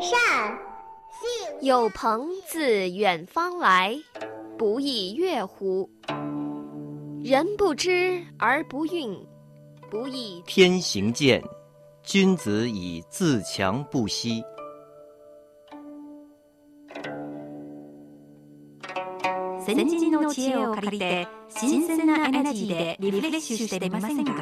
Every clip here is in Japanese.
善。有朋自远方来，不亦乐乎？人不知而不愠，不亦天行健，君子以自强不息。先人の知恵を借りて新鮮なエネルギーでリフレッシュしてみませんか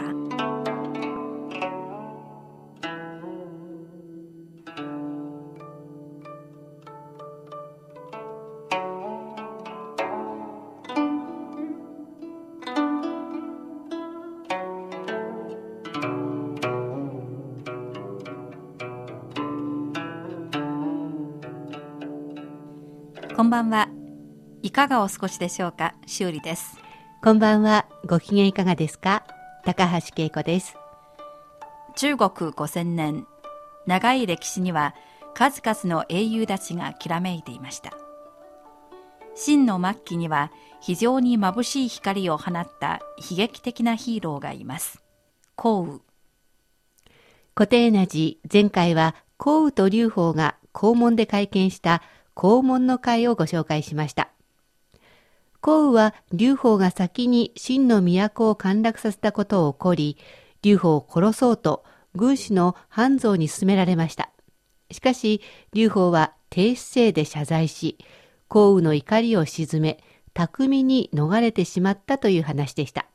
ばんは。いかがお過ごしでしょうか？修理です。こんばんは。ご機嫌いかがですか？高橋恵子です。中国5000年、長い歴史には数々の英雄たちがきらめいていました。真の末期には非常に眩しい光を放った悲劇的なヒーローがいます。降雨。固定な字、前回は降雨と劉邦が肛門で会見した黄門の会をご紹介しました。項羽は劉邦が先に秦の都を陥落させたことを起こり、劉邦を殺そうと軍師の半蔵に進められました。しかし、劉邦は低姿勢で謝罪し、項羽の怒りを鎮め、巧みに逃れてしまったという話でした。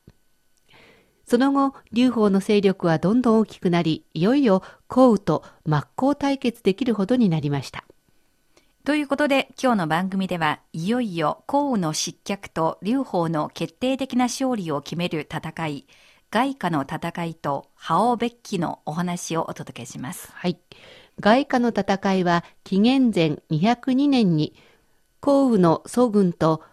その後、劉邦の勢力はどんどん大きくなり、いよいよ項羽と真っ向対決できるほどになりました。ということで今日の番組ではいよいよ項羽の失脚と劉邦の決定的な勝利を決める戦い外貨の戦いと覇王別記のお話をお届けします。はい。外貨の戦いは紀元前202年に項羽の祖軍と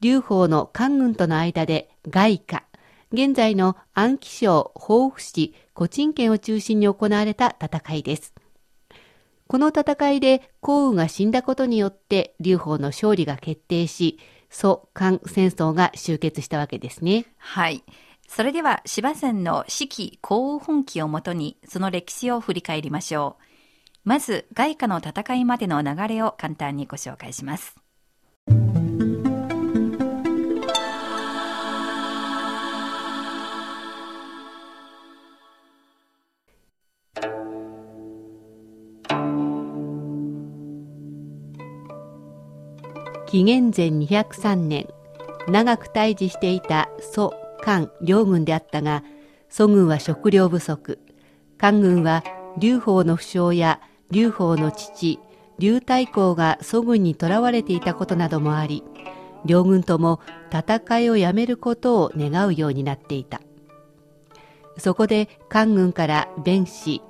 劉邦の官軍との間で外貨、現在の安徽省防府市古鎮県を中心に行われた戦いです。この戦いで項羽が死んだことによって劉邦の勝利が決定し、蘇韓戦争が終結したわけですね。はい。それでは芝線の四季項羽本記をもとにその歴史を振り返りましょう。まず外貨の戦いまでの流れを簡単にご紹介します。紀元前203年長く対峙していた蘇韓両軍であったが蘇軍は食料不足。韓軍は劉邦の負傷や劉邦の父劉太后が蘇軍に囚われていたことなどもあり両軍とも戦いをやめることを願うようになっていた。そこで韓軍から弁士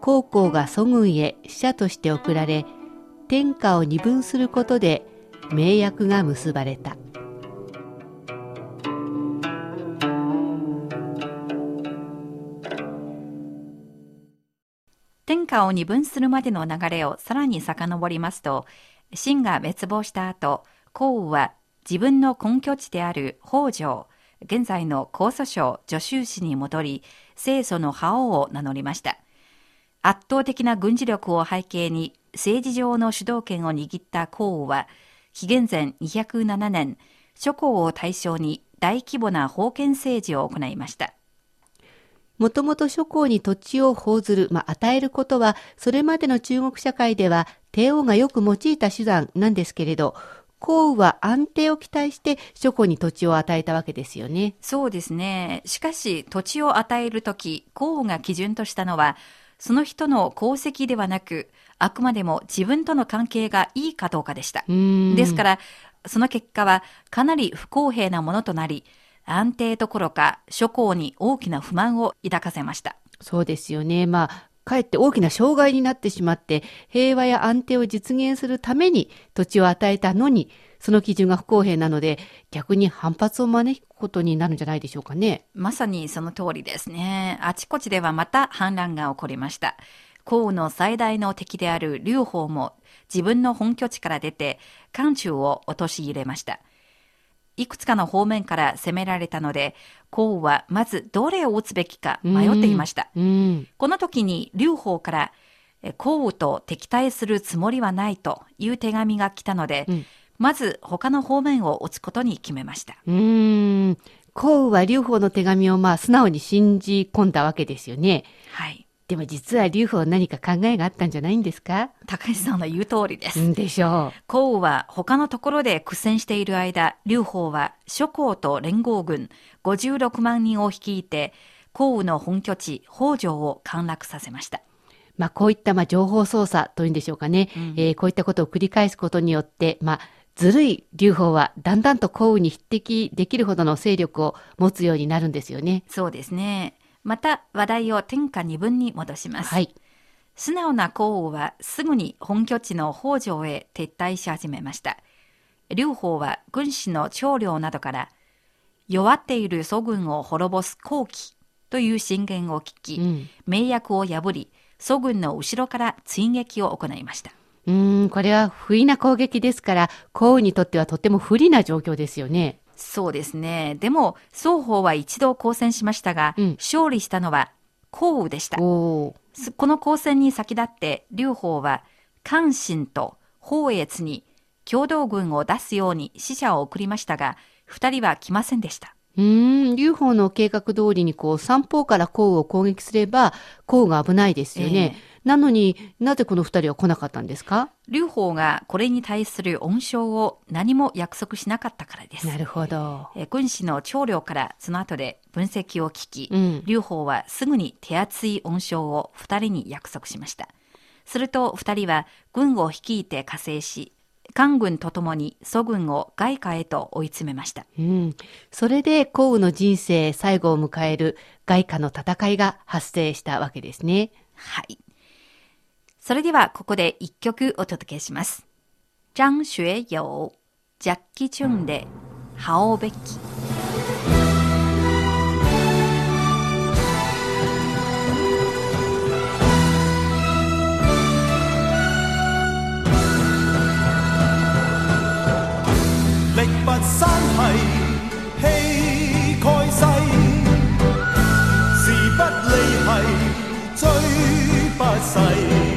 高校が蘇軍へ使者として送られ天下を二分することで盟約が結ばれた。天下を二分するまでの流れをさらに遡りますと秦が滅亡した後項羽は自分の根拠地である北条現在の江蘇省助州市に戻り清楚の覇王を名乗りました。圧倒的な軍事力を背景に政治上の主導権を握った項羽は紀元前207年、諸侯を対象に大規模な封建政治を行いました。もともと諸侯に土地を報ずる、まあ、与えることは、それまでの中国社会では帝王がよく用いた手段なんですけれど、項羽は安定を期待して諸侯に土地を与えたわけですよね。そうですね。しかし、土地を与えるとき、項羽が基準としたのは、その人の功績ではなく、あくまでも自分との関係がいいかどうかでした。ですから、その結果はかなり不公平なものとなり、安定どころか諸侯に大きな不満を抱かせました。そうですよね。まあ、かえって大きな障害になってしまって、平和や安定を実現するために土地を与えたのに、その基準が不公平なので、逆に反発を招くことになるんじゃないでしょうかね。まさにその通りですね。あちこちではまた反乱が起こりました。項羽の最大の敵である劉邦も自分の本拠地から出て、漢中を陥れました。いくつかの方面から攻められたので、項羽はまずどれを打つべきか迷っていました。この時に劉邦から、項羽と敵対するつもりはないという手紙が来たので、うん、まず他の方面を打つことに決めました。うん。項羽は劉邦の手紙をまあ素直に信じ込んだわけですよね。はい。でも実は劉邦何か考えがあったんじゃないんですか？高橋さんの言う通りです。でしょう。項羽は他のところで苦戦している間、劉邦は諸侯と連合軍56万人を率いて、項羽の本拠地、北条を陥落させました。まあ、こういったまあ情報操作というんでしょうかね、うん、えー、こういったことを繰り返すことによって、まあ、ずるい劉邦はだんだんと項羽に匹敵できるほどの勢力を持つようになるんですよね。そうですね。また話題を天下二分に戻します。はい。素直な項羽はすぐに本拠地の北条へ撤退し始めました。劉邦は軍師の長領などから弱っている祖軍を滅ぼす好機という進言を聞き、うん、名約を破り、祖軍の後ろから追撃を行いました。うん、これは不意な攻撃ですから、項羽にとってはとても不利な状況ですよね。そうですね。でも、双方は一度交戦しましたが、うん、勝利したのは項羽でした。この交戦に先立って、劉邦は、関心と宝越に共同軍を出すように使者を送りましたが、二人は来ませんでした。うん、劉邦の計画通りにこう、三方から項羽を攻撃すれば、項羽が危ないですよね。えーなのになぜこの二人は来なかったんですか？劉邦がこれに対する恩賞を何も約束しなかったからです。なるほど。え軍師の長領からその後で分析を聞き、うん、劉邦はすぐに手厚い恩賞を二人に約束しました。すると二人は軍を率いて加勢し、官軍とともに祖軍を外貨へと追い詰めました。うん。それで項羽の人生最後を迎える外貨の戦いが発生したわけですね。はい。それではここで一曲お届けします。張学友、ジャッキチュンで、ハオベキ。力拔山兮氣蓋世，時不利兮追不逝。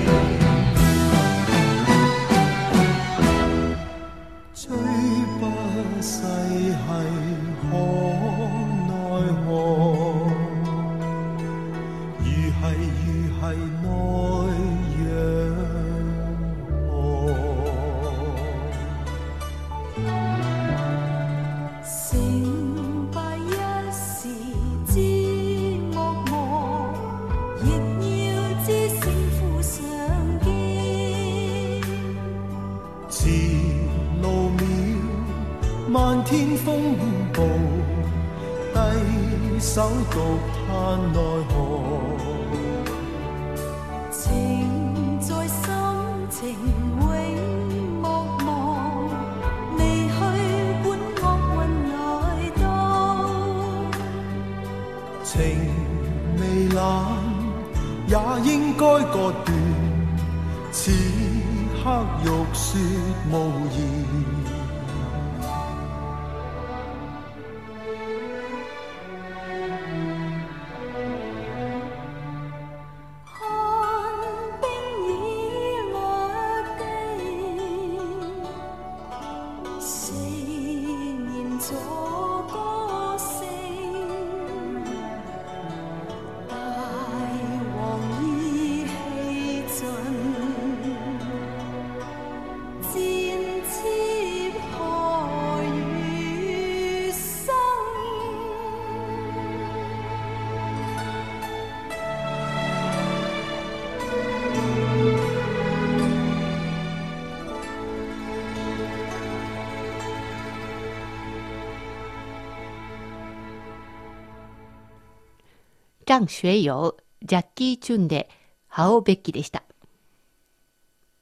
守独盼奈何情在心情永莫忘未去本恶运来到。情未冷也应该割断此刻欲说无言。张学友、ジャッキー・チュンで、ハオベッキでした。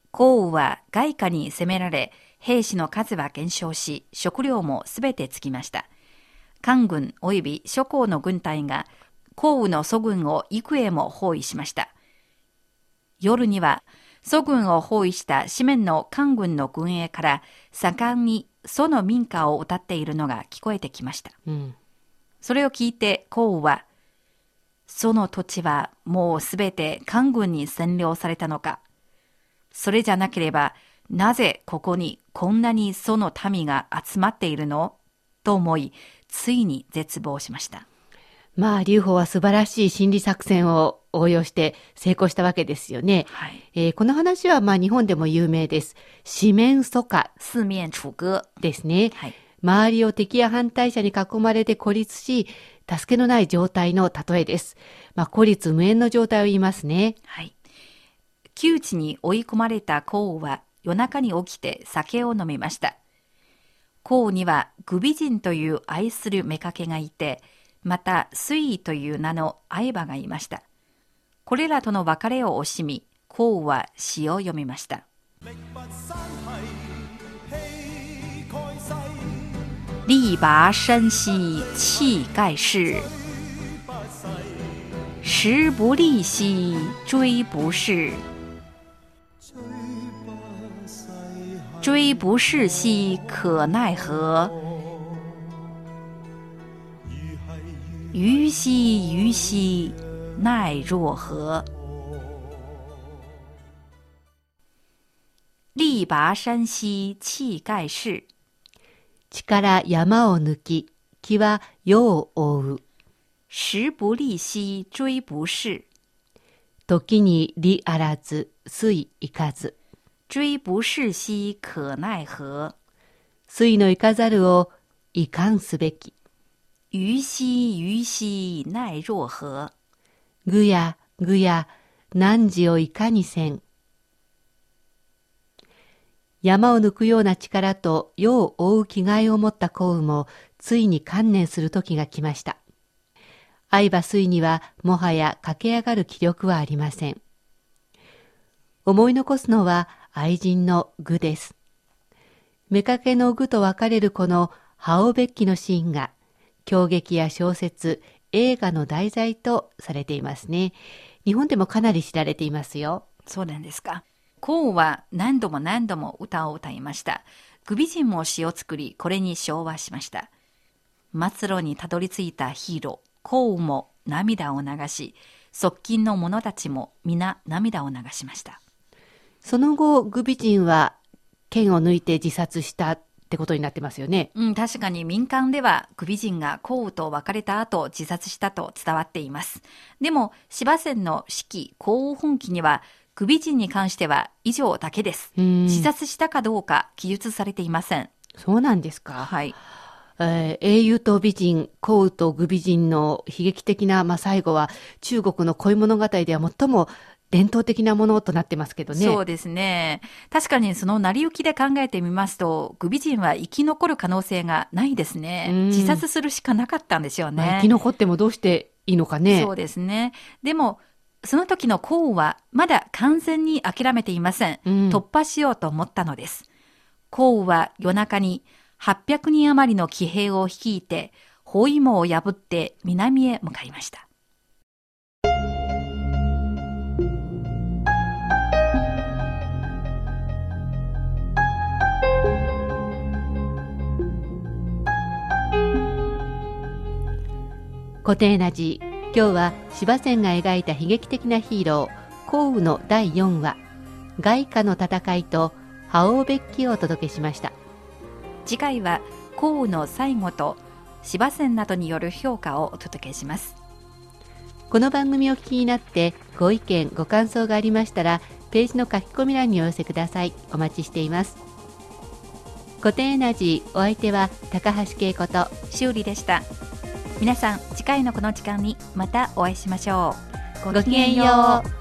降雨は外貨に攻められ、兵士の数は減少し、食料もすべてつきました。官軍及び諸侯の軍隊が降雨の祖軍を幾重も包囲しました。夜には祖軍を包囲した紙面の官軍の軍営から盛んに祖の民家を歌っているのが聞こえてきました。うん、それを聞いて降雨は、その土地はもうすべて官軍に占領されたのか。それじゃなければ、なぜここにこんなにその民が集まっているの？と思い、ついに絶望しました。まあ、劉邦は素晴らしい心理作戦を応用して成功したわけですよね。はい、えー、この話はまあ日本でも有名です。四面楚歌。四面楚歌。ですね。はい、周りを敵や反対者に囲まれて孤立し、助けのない状態の例えです。まあ、孤立無縁の状態を言いますね。はい。窮地に追い込まれた項は夜中に起きて酒を飲みました。項にはグビ人という愛する妾がいて、また水位という名の相場がいました。これらとの別れを惜しみ、項は詩を読みました。力拔山兮气盖世，时不利兮骓不逝。骓不逝兮可奈何？虞兮虞兮奈若何？力拔山兮气盖世。力山を抜き、木は世を覆う。時不利兮骓不逝。時に利あらず、水いかず。骓不逝兮可奈何。水のいかざるをいかんすべき。虞兮虞兮奈若何？ぐやぐや汝をいかにせん。山を抜くような力と世を覆う気概を持った幸運もついに観念する時が来ました。相葉水にはもはや駆け上がる気力はありません。思い残すのは愛人の具です。妾の具と別れるこのハオベッキのシーンが狂劇や小説、映画の題材とされていますね。日本でもかなり知られていますよ。そうなんですか。コウは何度も何度も歌を歌いました。グビ人も詩を作り、これに昭和しました。末路にたどり着いたヒーロー、コウも涙を流し、側近の者たちも皆涙を流しました。その後、グビ人は剣を抜いて自殺したってことになってますよね。うん、確かに民間では、グビ人が降雨と別れた後自殺したと伝わっています。でも、芝線の四季、降雨本記には、クビ人に関しては以上だけです。自殺したかどうか記述されていません。そうなんですか。はい。えー、英雄と美人、幸雨と愚美人の悲劇的な、まあ、最後は中国の恋物語では最も伝統的なものとなってますけどね。そうですね。確かにその成り行きで考えてみますと、グビ人は生き残る可能性がないですね。自殺するしかなかったんでしょうね。まあ、生き残ってもどうしていいのかね。そうですね。でも、その時の項はまだ完全に諦めていません。うん、突破しようと思ったのです。項は夜中に800人余りの騎兵を率いて、包囲網を破って南へ向かいました。固定な字今日は芝線が描いた悲劇的なヒーロー降雨の第4話外貨の戦いと覇王ベッキをお届けしました。次回は降雨の最後と芝線などによる評価をお届けします。この番組を聞きになってご意見ご感想がありましたらページの書き込み欄にお寄せください。お待ちしています。固定エナジーお相手は高橋恵子と修理でした皆さん次回のこの時間にまたお会いしましょう。ごきげんよう。